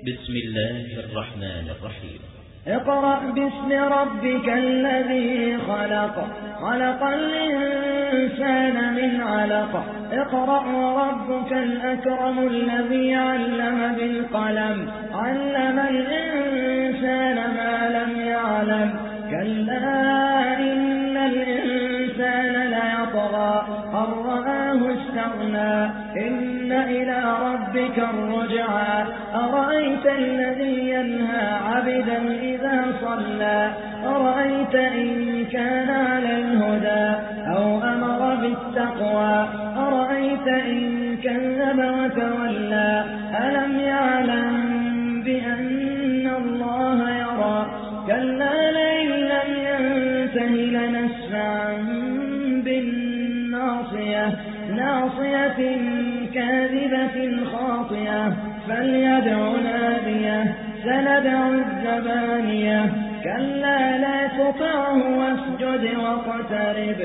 بسم الله الرحمن الرحيم. اقرأ باسم ربك الذي خلق. خلق الإنسان من علق. اقرأ وربك الأكرم الذي علم بالقلم. علم الإنسان ما لم يعلم. كلا إن ليطغى أن رآه استغنى إن إلى ربك الرجعى أرأيت الذي ينهى عبدا إذا صلى أرأيت إن كان على الهدى أو أمر بالتقوى أرأيت إن كذب وتولى ألم يعلم بأن الله يرى كلا لئن لم ينته لنسفعا ناصية كاذبة خاطئة فليدع نادية سندع الزبانية. كلا لا تطعه واسجد واقترب.